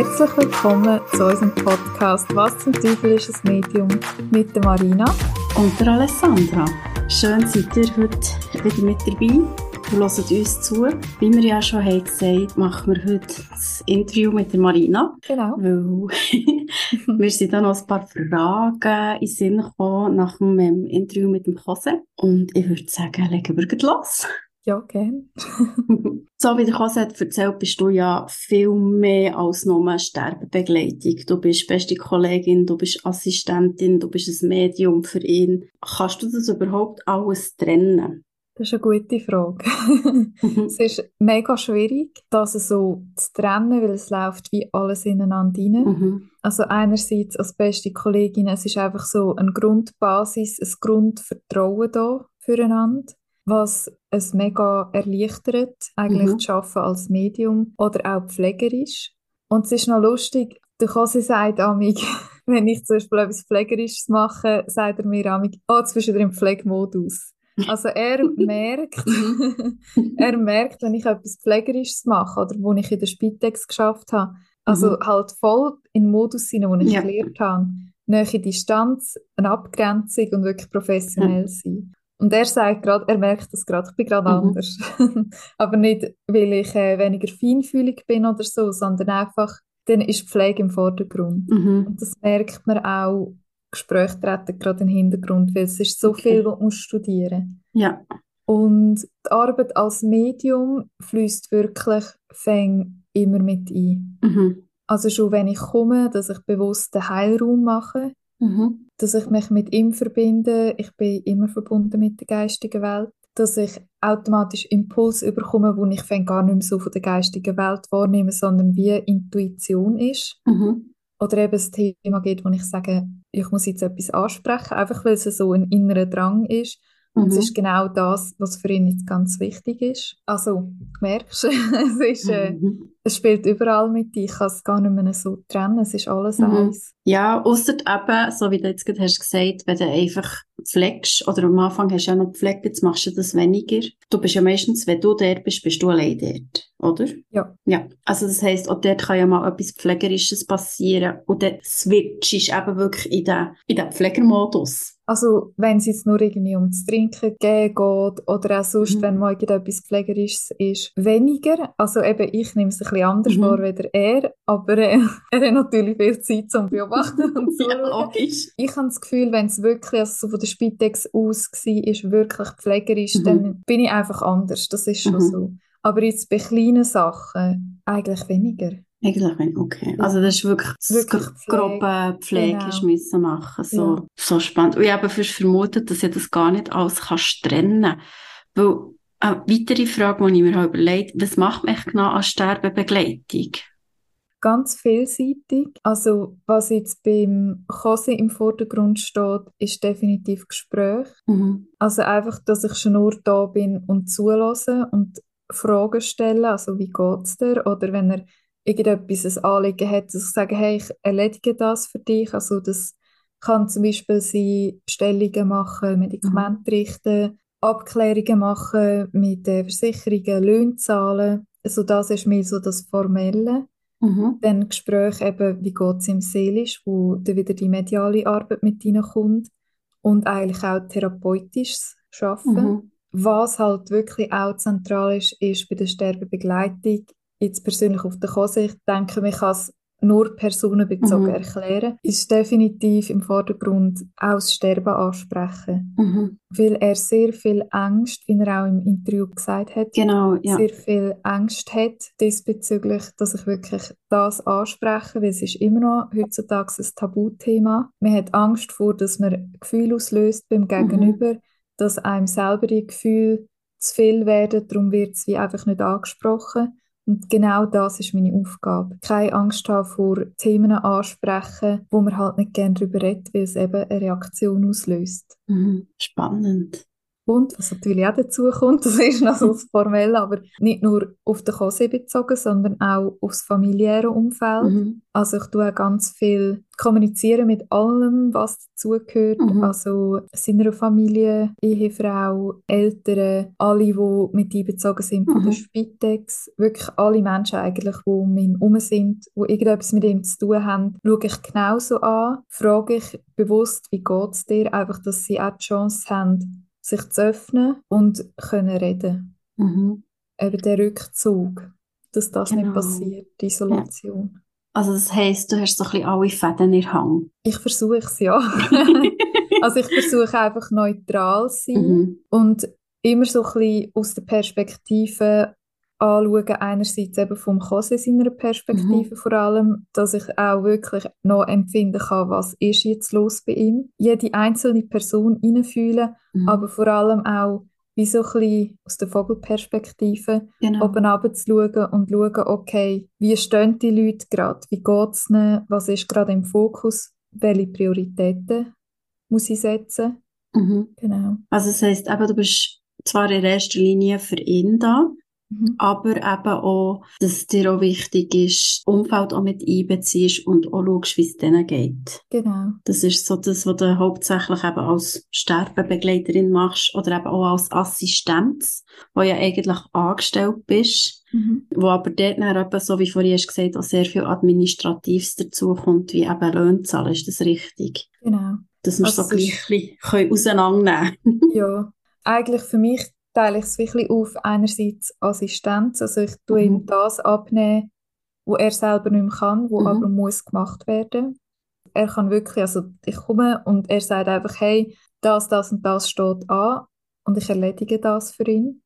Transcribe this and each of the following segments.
Herzlich willkommen zu unserem Podcast Was zum Teufel ist ein Medium mit der Marina und der Alessandra. Schön seid ihr heute wieder mit dabei. Wir hören uns zu. Wie wir ja schon haben gesagt machen wir heute das Interview mit der Marina. Genau. Weil wir sind dann noch ein paar Fragen in den Sinn gekommen nach dem ähm, Interview mit dem Kose. Und ich würde sagen, legen wir los. Ja, gerne. so wie der hat erzählt, bist du ja viel mehr als nur eine Sterbebegleitung. Du bist beste Kollegin, du bist Assistentin, du bist ein Medium für ihn. Kannst du das überhaupt alles trennen? Das ist eine gute Frage. es ist mega schwierig, das so zu trennen, weil es läuft wie alles ineinander rein. Mhm. Also einerseits als beste Kollegin, es ist einfach so eine Grundbasis, ein Grundvertrauen da füreinander was es mega erleichtert, eigentlich mhm. zu arbeiten als Medium oder auch pflegerisch. Und es ist noch lustig, der Kose sagt amig, wenn ich zum Beispiel etwas Pflegerisches mache, sagt er mir amig, oh, jetzt bist du im Pflegmodus. Also er merkt, er merkt, wenn ich etwas Pflegerisches mache oder wo ich in der Spitex geschafft habe, also mhm. halt voll in den Modus sein, wo ich ja. gelernt habe, nähe Distanz, eine Abgrenzung und wirklich professionell ja. sein. Und er sagt gerade, er merkt das gerade, ich bin gerade mhm. anders. Aber nicht, weil ich äh, weniger feinfühlig bin oder so, sondern einfach, dann ist Pflege im Vordergrund. Mhm. Und das merkt man auch, Gespräche treten gerade in den Hintergrund, weil es ist so okay. viel, was man studieren Ja. Und die Arbeit als Medium fließt wirklich fäng immer mit ein. Mhm. Also schon wenn ich komme, dass ich bewusst den Heilraum mache, Mhm. Dass ich mich mit ihm verbinde. Ich bin immer verbunden mit der geistigen Welt. Dass ich automatisch Impuls überkomme, wo ich gar nicht mehr so von der geistigen Welt wahrnehme, sondern wie Intuition ist. Mhm. Oder eben das Thema geht, wo ich sage, ich muss jetzt etwas ansprechen, einfach weil es so ein innerer Drang ist. Und mhm. es ist genau das, was für ihn jetzt ganz wichtig ist. Also, du merkst, es, ist, äh, mhm. es spielt überall mit. Ich kann es gar nicht mehr so trennen. Es ist alles mhm. eins. Ja, außer eben, so wie du jetzt gerade hast gesagt, wenn du einfach pflegst, oder am Anfang hast du ja noch gepflegt, jetzt machst du das weniger. Du bist ja meistens, wenn du dort bist, bist du allein dort, oder? Ja. Ja. Also das heisst, auch dort kann ja mal etwas Pflegerisches passieren und dann switchst du eben wirklich in den, in den Pflegermodus. Also wenn es jetzt nur irgendwie ums Trinken geht oder auch sonst, mhm. wenn mal etwas Pflegerisches ist, weniger. Also eben, ich nehme es ein bisschen anders mhm. vor als er, aber äh, er hat natürlich viel Zeit zum Beobachten und so. ja, logisch. Ich habe das Gefühl, wenn es wirklich also so von der Spitex aus war, ist wirklich pflegerisch, mhm. dann bin ich einfach anders. Das ist schon mhm. so. Aber jetzt bei kleinen Sachen eigentlich weniger. Eigentlich, okay. Also das ist wirklich, wirklich Pflege. grobe Pflege genau. müssen machen. So, ja. so spannend. Und ich habe fast vermutet, dass ich das gar nicht alles kannst trennen Weil eine weitere Frage, die ich mir überlegt was macht man genau als Sterbebegleitung? Ganz vielseitig. Also was jetzt beim Kosi im Vordergrund steht, ist definitiv Gespräch. Mhm. Also einfach, dass ich schon nur da bin und zulasse und Fragen stelle, also wie geht es dir? Oder wenn er irgendetwas ein Anliegen hat, dass ich sage, hey, ich erledige das für dich. Also das kann zum Beispiel sein, Bestellungen machen, Medikamente mhm. richten, Abklärungen machen mit äh, Versicherungen, Löhne zahlen. Also das ist mir so das Formelle. Mhm. Dann Gespräch eben, wie geht es im Seelisch, wo dann wieder die mediale Arbeit mit reinkommt und eigentlich auch therapeutisches Schaffen. Mhm. Was halt wirklich auch zentral ist, ist bei der Sterbebegleitung jetzt persönlich auf der Kose, ich denke, man kann es nur personenbezogen mhm. erklären, ist definitiv im Vordergrund auch das Sterben ansprechen. Mhm. Weil er sehr viel Angst, wie er auch im Interview gesagt hat, genau, ja. sehr viel Angst hat diesbezüglich, dass ich wirklich das anspreche, weil es ist immer noch heutzutage ein Tabuthema. Man hat Angst vor, dass man Gefühle auslöst beim mhm. Gegenüber, mhm. dass einem selber die Gefühle zu viel werden, darum wird es wie einfach nicht angesprochen. Und genau das ist meine Aufgabe. Keine Angst haben vor Themen ansprechen, wo man halt nicht gerne darüber redet, weil es eben eine Reaktion auslöst. Mhm. Spannend. Kommt, was natürlich auch dazu kommt, das ist noch so das Formelle, aber nicht nur auf den Kose bezogen, sondern auch aufs familiäre Umfeld. Mhm. Also ich tue ganz viel kommunizieren mit allem, was dazugehört, mhm. also seiner Familie, Ehefrau, Eltern, alle, die mit einbezogen sind mhm. von der mhm. Spitex, wirklich alle Menschen eigentlich, die um ihn herum sind, die irgendetwas mit ihm zu tun haben, schaue ich genauso an, frage ich bewusst, wie geht es dir, einfach, dass sie auch die Chance haben, sich zu öffnen und können reden. Mhm. Eben der Rückzug, dass das genau. nicht passiert, die Isolation. Ja. Also das heisst, du hast so ein bisschen alle Fäden in Hang. Ich versuche es, ja. also ich versuche einfach neutral zu sein mhm. und immer so ein bisschen aus der Perspektive anschauen, einerseits eben vom Kose seiner Perspektive mhm. vor allem, dass ich auch wirklich noch empfinden kann, was ist jetzt los bei ihm. Jede einzelne Person hineinfühlen, mhm. aber vor allem auch wie so ein bisschen aus der Vogelperspektive genau. oben runter zu schauen und schauen, okay, wie stehen die Leute gerade, wie geht es ihnen, was ist gerade im Fokus, welche Prioritäten muss ich setzen. Mhm. Genau. Also das heisst, eben, du bist zwar in erster Linie für ihn da, Mhm. Aber eben auch, dass es dir auch wichtig ist, Umfeld auch mit einbeziehst und auch schaust, wie es denen geht. Genau. Das ist so das, was du hauptsächlich eben als Sterbebegleiterin machst oder eben auch als Assistenz, wo ja eigentlich angestellt bist. Mhm. Wo aber dort dann eben, so wie vorhin hast gesagt, auch sehr viel Administratives dazu kommt, wie eben Löhne zahlen. Ist das richtig? Genau. Dass wir also so gleich ein bisschen auseinandernehmen können. ja. Eigentlich für mich teile ich es wirklich auf, einerseits Assistenz, also ich tue mhm. ihm das abnehmen, wo er selber nicht mehr kann, wo mhm. aber muss gemacht werden. Er kann wirklich, also ich komme und er sagt einfach, hey, das, das und das steht an und ich erledige das für ihn.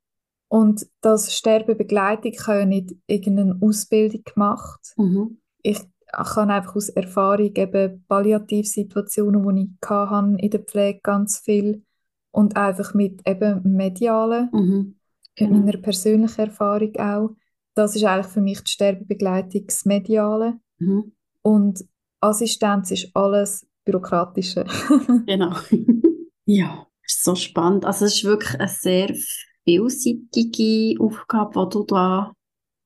Und das Sterbebegleitung habe ich nicht irgendeine Ausbildung gemacht. Mhm. Ich kann einfach aus Erfahrung eben Palliativsituationen, die ich hatte in der Pflege ganz viel und einfach mit eben Medialen, mhm. mit genau. meiner persönlichen Erfahrung auch. Das ist eigentlich für mich die Sterbebegleitung, das Mediale. Mhm. Und Assistenz ist alles Bürokratische. genau. ja, ist so spannend. Also es ist wirklich eine sehr vielseitige Aufgabe, die du da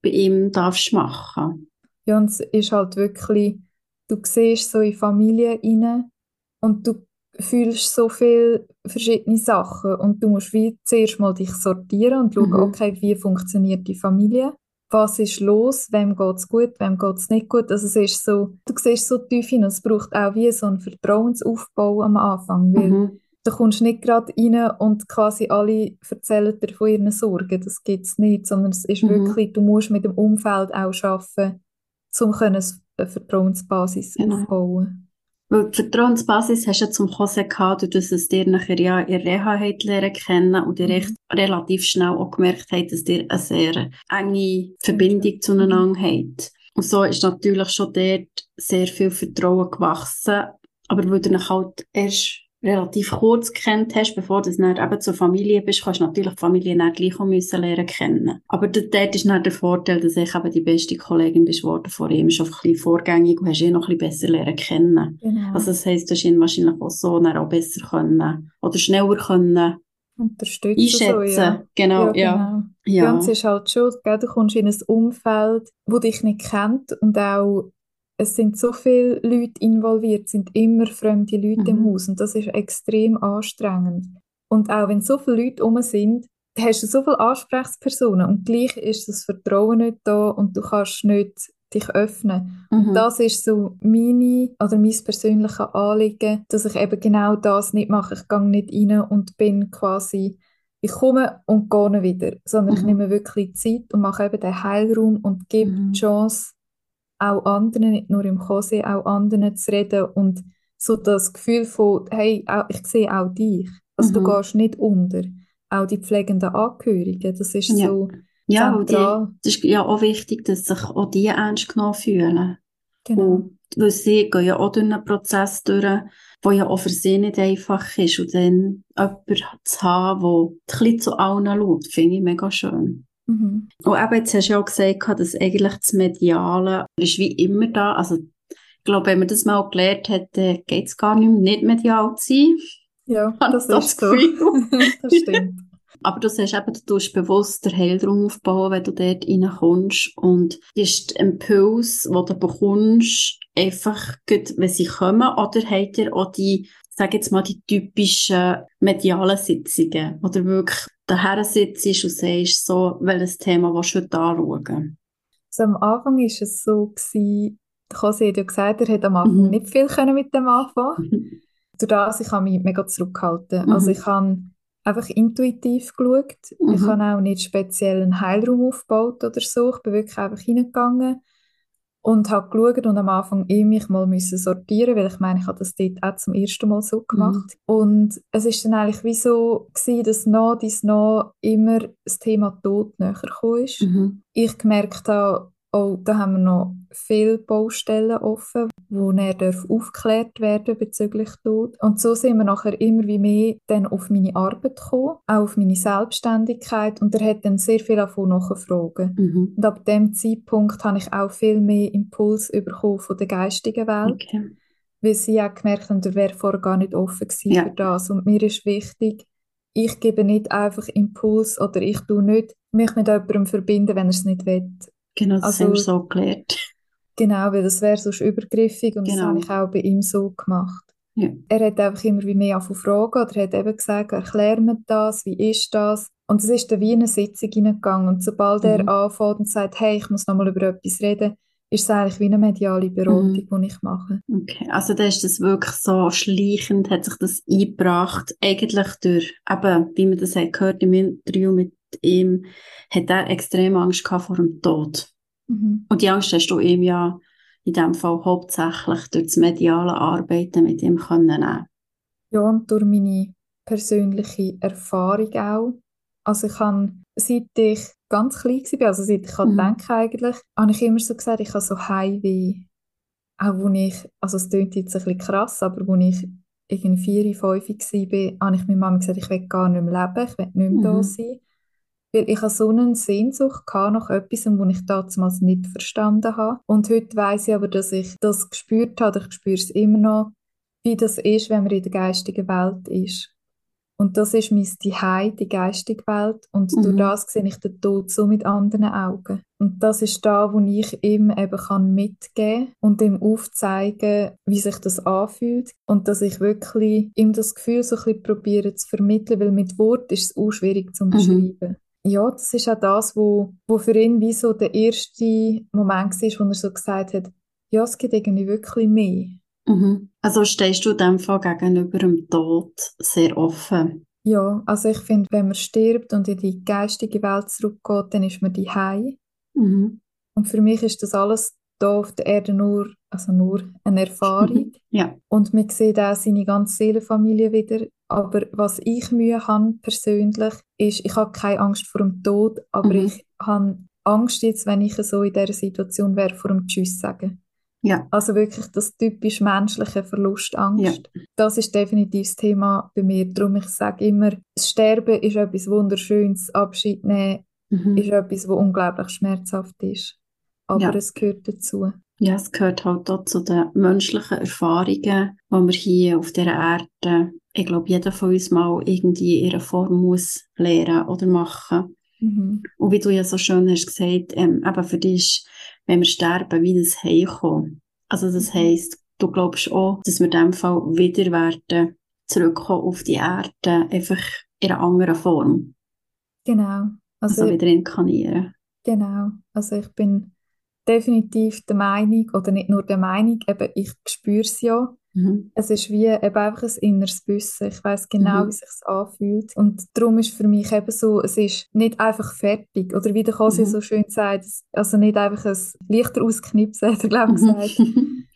bei ihm darfst machen. Ja, und es ist halt wirklich, du siehst so in Familien rein und du fühlst so viele verschiedene Sachen und du musst wie zuerst mal dich sortieren und schauen, mhm. okay, wie funktioniert die Familie, was ist los, wem geht es gut, wem geht es nicht gut. Also es ist so, du siehst so tief hin und es braucht auch wie so einen Vertrauensaufbau am Anfang, weil mhm. du kommst nicht gerade rein und quasi alle erzählen dir von ihren Sorgen, das gibt es nicht, sondern es ist mhm. wirklich, du musst mit dem Umfeld auch arbeiten, um eine Vertrauensbasis genau. aufbauen weil die Vertrauensbasis hast du ja zum Hause gehabt, durch dass es dir nachher ja in Reha hat lernen kennen und ihr recht mhm. relativ schnell auch gemerkt habt, dass ihr eine sehr enge Verbindung zueinander habt. Und so ist natürlich schon dort sehr viel Vertrauen gewachsen. Aber weil du halt erst relativ kurz kennt hast, bevor du dann eben zur Familie bist, kannst du natürlich die Familie dann gleich müssen lernen kennen. Aber dort ist dann der Vorteil, dass ich eben die beste Kollegin bist worden vor ihm, einfach ein bisschen vorgängig und hast ihn noch ein bisschen besser lernen kennen. Genau. Also das heisst, du hast ihn wahrscheinlich auch so auch besser können oder schneller können unterstützen. Einschätzen, so, ja. genau, ja. ja. Genau. Ja. Und es ist halt schon, gell, du kommst in ein Umfeld, wo dich nicht kennt und auch es sind so viele Leute involviert, es sind immer fremde Leute mhm. im Haus und das ist extrem anstrengend. Und auch wenn so viele Leute um sind, hast du so viele Ansprechpersonen und gleich ist das Vertrauen nicht da und du kannst nicht dich öffnen. Mhm. Und das ist so meine oder mein persönliches Anliegen, dass ich eben genau das nicht mache. Ich gehe nicht rein und bin quasi, ich komme und gehe wieder, sondern mhm. ich nehme wirklich Zeit und mache eben den Heilraum und gebe mhm. die Chance, auch anderen, nicht nur im Kose, auch anderen zu reden und so das Gefühl von, hey, ich sehe auch dich. Also mhm. du gehst nicht unter. Auch die pflegenden Angehörigen, das ist ja. so ja, zentral. Es ist ja auch wichtig, dass sich auch die ernst genommen fühlen. Genau. Und, weil sie gehen ja auch durch einen Prozess durch, der ja auch für sie nicht einfach ist. Und dann jemanden zu haben, der ein bisschen zu allen schaut, finde ich mega schön. Mhm. Und eben, jetzt hast du ja auch gesagt, dass eigentlich das Mediale ist wie immer da. Also, ich glaube, wenn man das mal gelernt hat, geht es gar nicht mehr, nicht medial zu sein. Ja, das, das ist so. das stimmt. Aber du sagst eben, du tust bewusst den Heilraum aufbauen, wenn du dort reinkommst. Und ist der Impuls, den du bekommst, einfach gut, wenn sie kommen? Oder habt ihr auch die, sag jetzt mal, die typischen medialen Sitzungen? Oder wirklich daher sitzt und sagst, so, welches Thema willst du heute anschauen? Also am Anfang war es so, gewesen, Jose hat ja gesagt, er hat am Anfang mhm. nicht viel können mit dem anfangen. Mhm. Durch das, ich habe mich mega zurückgehalten. Mhm. Also ich habe einfach intuitiv geschaut. Mhm. Ich habe auch nicht speziell einen Heilraum aufgebaut oder so. Ich bin wirklich einfach hineingegangen und habe geschaut und am Anfang eh mich mal müssen sortieren, weil ich meine, ich habe das dort auch zum ersten Mal so gemacht. Mhm. Und es ist dann eigentlich wie so gewesen, dass nach dies nach immer das Thema Tod näher ist. Mhm. Ich gemerkt habe, Oh, da haben wir noch viele Baustellen offen, wo er darf aufgeklärt werden bezüglich Tod. Und so sind wir nachher immer wie mehr dann auf meine Arbeit gekommen, auch auf meine Selbstständigkeit und er hat dann sehr viel davon nachgefragt. Mhm. Und ab dem Zeitpunkt habe ich auch viel mehr Impuls bekommen von der geistigen Welt. Okay. Weil sie auch gemerkt haben, er wäre vorher gar nicht offen gewesen ja. für das. Und mir ist wichtig, ich gebe nicht einfach Impuls oder ich tue nicht mich mit jemandem verbinden, wenn er es nicht will. Genau, das also, haben wir so gelernt. Genau, weil das wäre sonst übergriffig und genau. das habe ich auch bei ihm so gemacht. Ja. Er hat einfach immer wie mehr auf Fragen oder hat eben gesagt, erklär mir das, wie ist das? Und es ist dann wie eine Sitzung hineingegangen und sobald mhm. er anfängt und sagt, hey, ich muss nochmal über etwas reden, ist es eigentlich wie eine mediale Beratung, mhm. die ich mache. Okay, also da ist das wirklich so schleichend, hat sich das eingebracht, eigentlich durch, eben, wie man das hat gehört im Interview mit ihm, hat er extrem Angst gehabt vor dem Tod. Mhm. Und die Angst hast du ihm ja in dem Fall hauptsächlich durch das mediale Arbeiten mit ihm können nehmen. Ja, und durch meine persönliche Erfahrung auch. Also ich habe, seit ich ganz klein war, also seit ich mhm. denke eigentlich, habe ich immer so gesagt, ich habe so Heimweh. Auch wo ich, also es klingt jetzt ein bisschen krass, aber wo ich irgendwie vier, fünf war, habe ich meiner Mama gesagt, ich will gar nicht mehr leben, ich will nicht mehr mhm. da sein. Weil ich hatte so eine Sehnsucht nach etwas, was ich damals nicht verstanden habe. Und heute weiß ich aber, dass ich das gespürt habe, ich spüre es immer noch, wie das ist, wenn man in der geistigen Welt ist. Und das ist mein Zuhause, die geistige Welt. Und mhm. durch das sehe ich den Tod so mit anderen Augen. Und das ist da, wo ich ihm eben kann mitgeben und ihm aufzeigen, wie sich das anfühlt. Und dass ich wirklich ihm das Gefühl so ein bisschen probiere zu vermitteln, weil mit Wort ist es auch schwierig zu mhm. Ja, das ist auch das, wo, wo für ihn wie so der erste Moment war, wo er so gesagt hat, ja, es gibt irgendwie wirklich mehr. Mhm. Also stehst du dem Fall gegenüber dem Tod sehr offen? Ja, also ich finde, wenn man stirbt und in die geistige Welt zurückgeht, dann ist man die mhm. Und für mich ist das alles da auf der Erde nur, also nur eine Erfahrung. ja. Und man sieht auch seine ganze Seelenfamilie wieder. Aber was ich Mühe habe persönlich, ist, ich habe keine Angst vor dem Tod, aber mhm. ich habe Angst jetzt, wenn ich so in dieser Situation wäre, vor dem Tschüss sagen. Ja. Also wirklich das typisch menschliche Verlustangst. Ja. Das ist definitiv das Thema bei mir. Darum ich sage immer, das Sterben ist etwas Wunderschönes, Abschied nehmen mhm. ist etwas, was unglaublich schmerzhaft ist aber ja. es gehört dazu. Ja, es gehört halt auch zu den menschlichen Erfahrungen, die wir hier auf dieser Erde, ich glaube, jeder von uns mal irgendwie in ihrer Form muss lernen oder machen. Mhm. Und wie du ja so schön hast gesagt, ähm, eben für dich ist, wenn wir sterben, wie das Heimkommen. Also das mhm. heisst, du glaubst auch, dass wir in dem Fall wieder werden zurückkommen auf die Erde, einfach in einer anderen Form. Genau. Also, also wieder inkarnieren. Genau. Also ich bin definitiv der Meinung, oder nicht nur der Meinung, eben ich spüre es ja. Mhm. Es ist wie eben einfach ein inneres Wissen. Ich weiß genau, mhm. wie sich anfühlt. Und darum ist für mich eben so, es ist nicht einfach fertig. Oder wie der Kasi mhm. so schön sagt, also nicht einfach ein Lichter ausknipsen, hat er glaube ich gesagt,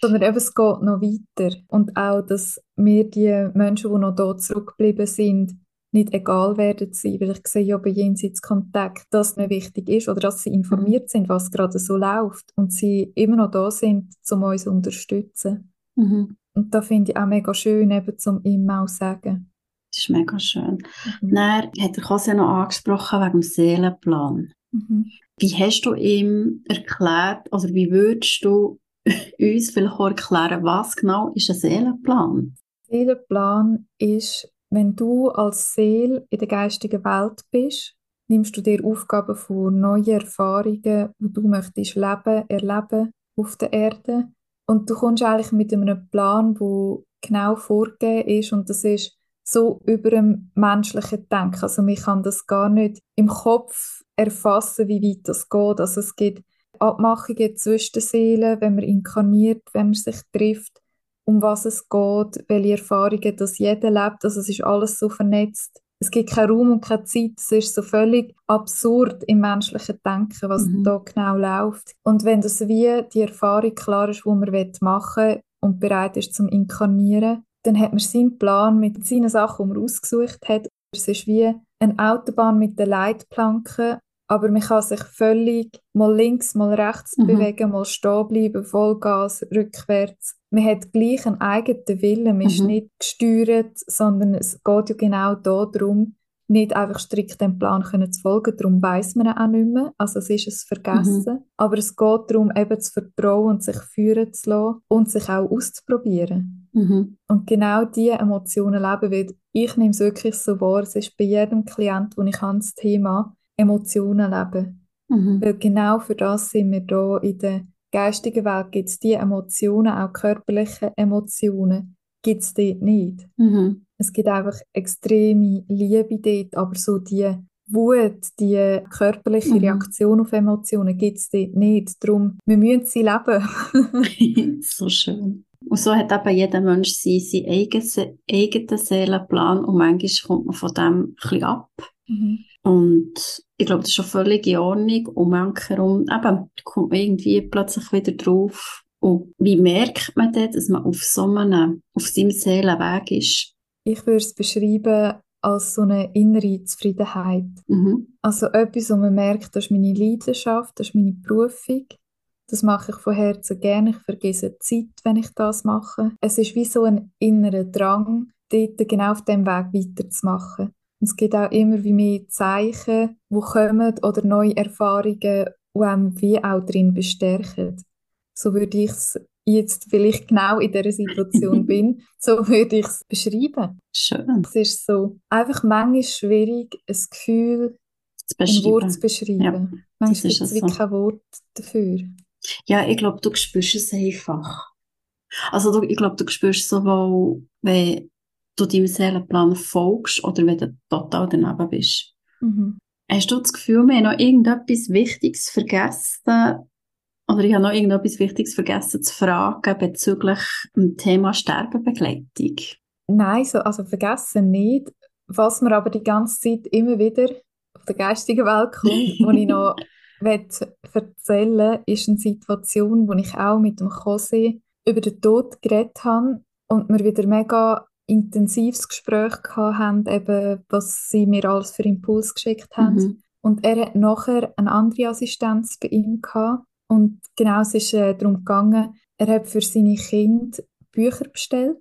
sondern eben es geht noch weiter. Und auch, dass wir die Menschen, die noch da zurückgeblieben sind, nicht egal werden sein, weil ich sehe ja bei Jenseitskontakt, dass es mir wichtig ist oder dass sie informiert sind, was gerade so läuft und sie immer noch da sind, um uns zu unterstützen. Mhm. Und da finde ich auch mega schön, eben zum ihm auch sagen. Das ist mega schön. Mhm. Dann hat er Kose noch angesprochen wegen dem Seelenplan. Mhm. Wie hast du ihm erklärt, oder wie würdest du uns vielleicht auch erklären, was genau ist ein Seelenplan? Seelenplan ist wenn du als Seele in der geistigen Welt bist, nimmst du dir Aufgaben von neuen Erfahrungen, die du möchtest leben, erleben auf der Erde. Und du kommst eigentlich mit einem Plan, wo genau vorgegeben ist und das ist so über dem menschlichen Denken. Also man kann das gar nicht im Kopf erfassen, wie weit das geht. Also es gibt Abmachungen zwischen den Seelen, wenn man inkarniert, wenn man sich trifft, um was es geht, welche Erfahrungen das jeder lebt. Also es ist alles so vernetzt. Es gibt keinen Raum und keine Zeit. Es ist so völlig absurd im menschlichen Denken, was mhm. da genau läuft. Und wenn das wie die Erfahrung klar ist, die man machen will und bereit ist zum Inkarnieren, dann hat man seinen Plan mit seinen Sachen, die man ausgesucht hat. Es ist wie eine Autobahn mit den Leitplanken, aber man kann sich völlig mal links, mal rechts mhm. bewegen, mal stehen bleiben, Vollgas, rückwärts. Man hat gleich einen eigenen Willen, man mhm. ist nicht gesteuert, sondern es geht ja genau darum, nicht einfach strikt dem Plan können zu folgen, darum weiß man auch nicht mehr, also es ist es vergessen, mhm. aber es geht darum, eben zu vertrauen und sich führen zu lassen und sich auch auszuprobieren. Mhm. Und genau diese Emotionen leben, weil ich nehme es wirklich so wahr, es ist bei jedem Klient, wo ich habe, das Thema Emotionen leben. Mhm. Weil genau für das sind wir da in der geistigen Welt, gibt es diese Emotionen, auch körperliche Emotionen, gibt es dort nicht. Mhm. Es gibt einfach extreme Liebe dort, aber so die Wut, die körperliche mhm. Reaktion auf Emotionen gibt es dort nicht. Darum, wir müssen sie leben. so schön. Und so hat eben jeder Mensch seinen, eigenen, eigenen Seelenplan und manchmal kommt man von dem ein bisschen ab. Mhm. Und ich glaube, das ist schon völlig in Ordnung. Und manchmal eben, kommt man irgendwie plötzlich wieder drauf. Und wie merkt man das, dass man auf so einem, auf seinem Seelenweg ist? Ich würde es beschreiben als so eine innere Zufriedenheit. Mhm. Also etwas, wo man merkt, das ist meine Leidenschaft, das ist meine Berufung. Das mache ich von Herzen gerne. Ich vergesse die Zeit, wenn ich das mache. Es ist wie so ein innerer Drang, dort genau auf dem Weg weiterzumachen. Es gibt auch immer wie mehr Zeichen, die kommen oder neue Erfahrungen, die einem wie auch drin bestärken. So würde ich es jetzt, weil ich genau in dieser Situation bin, so würde ich es beschreiben. Schön. Es ist so einfach manchmal schwierig, ein Gefühl in Wort zu beschreiben. Ja, manchmal gibt es wie so. kein Wort dafür. Ja, ich glaube, du spürst es einfach. Also du, ich glaube, du spürst sowohl, wenn du deinem Seelenplan folgst oder wenn du total daneben bist. Mhm. Hast du das Gefühl, wir haben noch irgendetwas Wichtiges vergessen oder ich habe noch irgendetwas Wichtiges vergessen zu fragen bezüglich dem Thema Sterbebegleitung? Nein, so, also vergessen nicht. Was mir aber die ganze Zeit immer wieder auf der geistigen Welt kommt, wo ich noch erzählen ist eine Situation, wo ich auch mit dem Jose über den Tod geredet habe und mir wieder mega intensives Gespräch hatten, eben, was sie mir alles für Impuls geschickt haben. Mhm. Und er hat nachher eine andere Assistenz bei ihm gehabt. Und genau es ist äh, darum gegangen, er hat für seine Kinder Bücher bestellt,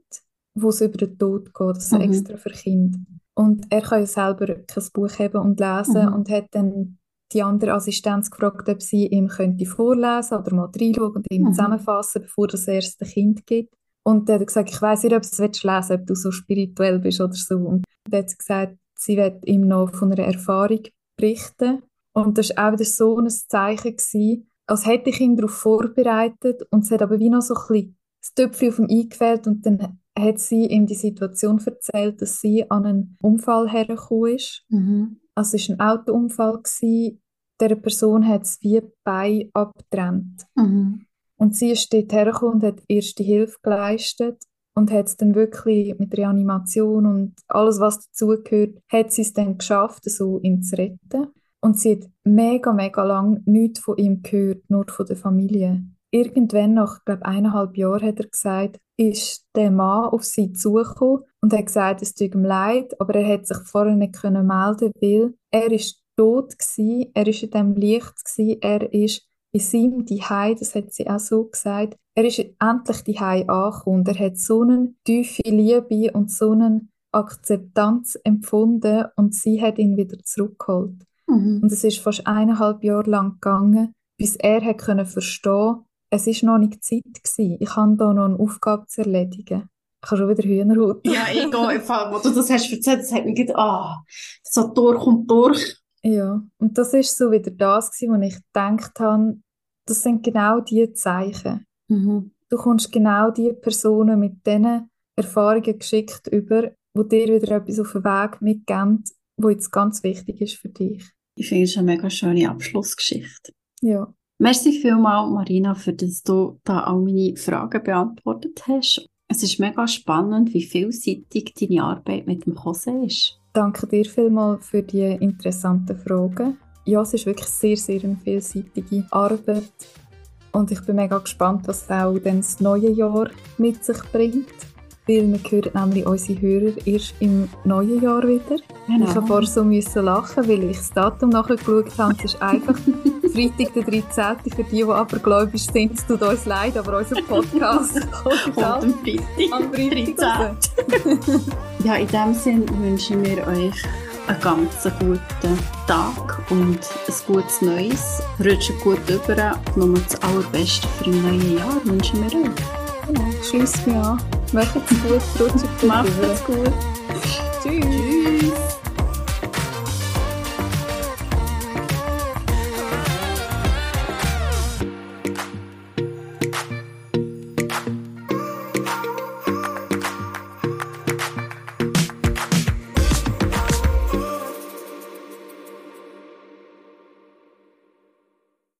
wo es über den Tod geht, also mhm. extra für Kinder. Und er kann ja selber kein Buch haben und lesen mhm. und hat dann die andere Assistenz gefragt, ob sie ihm könnte vorlesen oder mal reinschauen und ihm mhm. zusammenfassen, bevor das erste Kind gibt. Und er hat gesagt, ich weiß nicht, ob du es lesen willst, ob du so spirituell bist oder so. Und er hat gesagt, sie wird ihm noch von einer Erfahrung berichten. Und das war auch wieder so ein Zeichen, gewesen, als hätte ich ihn darauf vorbereitet. Und es hat aber wie noch so ein bisschen das Töpfchen auf ihm eingefällt und dann hat sie ihm die Situation erzählt, dass sie an einen Unfall hergekommen ist. Mhm. Also es war ein Autounfall. Gewesen. Dieser Person hat es wie Bein abgetrennt. Mhm. Und sie ist dort hergekommen und hat erste Hilfe geleistet und hat es dann wirklich mit Reanimation und alles, was dazugehört, hat sie es dann geschafft, so ihn zu retten. Und sie hat mega, mega lang nichts von ihm gehört, nur von der Familie. Irgendwann nach, glaube eineinhalb Jahren, hat er gesagt, ist der Mann auf sie zugekommen und hat gesagt, es tut ihm leid, aber er hat sich vorher nicht können melden, weil er ist tot war, er ist in dem Licht gewesen, er ist in seinem Dihei, das hat sie auch so gesagt, er ist endlich Dihei angekommen er hat so eine tiefe Liebe und so eine Akzeptanz empfunden und sie hat ihn wieder zurückgeholt. Mhm. Und es ist fast eineinhalb Jahre lang gegangen, bis er hat können verstehen, es ist noch nicht Zeit gewesen. Ich habe da noch eine Aufgabe zu erledigen. ich habe schon wieder Hühnerhaut. ja, ich gehe, wo du das hast erzählt, das hat mich gedacht, ah, so durch und durch. Ja, und das ist so wieder das gewesen, wo ich gedacht habe, das sind genau die Zeichen. Mhm. Du kommst genau die Personen mit diesen Erfahrungen geschickt über, wo dir wieder etwas auf den Weg mitgeben, wo jetzt ganz wichtig ist für dich. Ich finde es eine mega schöne Abschlussgeschichte. Ja. Merci vielmals, Marina, für dass du da all meine Fragen beantwortet hast. Es ist mega spannend, wie vielseitig deine Arbeit mit dem Kose ist. Danke dir vielmals für die interessanten Fragen. Ja, es ist wirklich sehr, sehr eine vielseitige Arbeit. Und ich bin mega gespannt, was auch dann das neue Jahr mit sich bringt weil wir hören nämlich unsere Hörer erst im neuen Jahr wieder. Genau. Ich habe vorher so müssen lachen, weil ich das Datum nachgeschaut habe. Es ist einfach Freitag der 13. Für die, die aber gläubig sind, es tut uns leid, aber unser Podcast kommt am Freitag. Am Freitag 13. ja, in diesem Sinne wünschen wir euch einen ganz guten Tag und ein gutes Neues. Rutscht gut über. Nur das Allerbeste für ein neues Jahr wünschen wir euch. Genau, schließt mich an. Macht's gut. Macht's gut. Tschüss.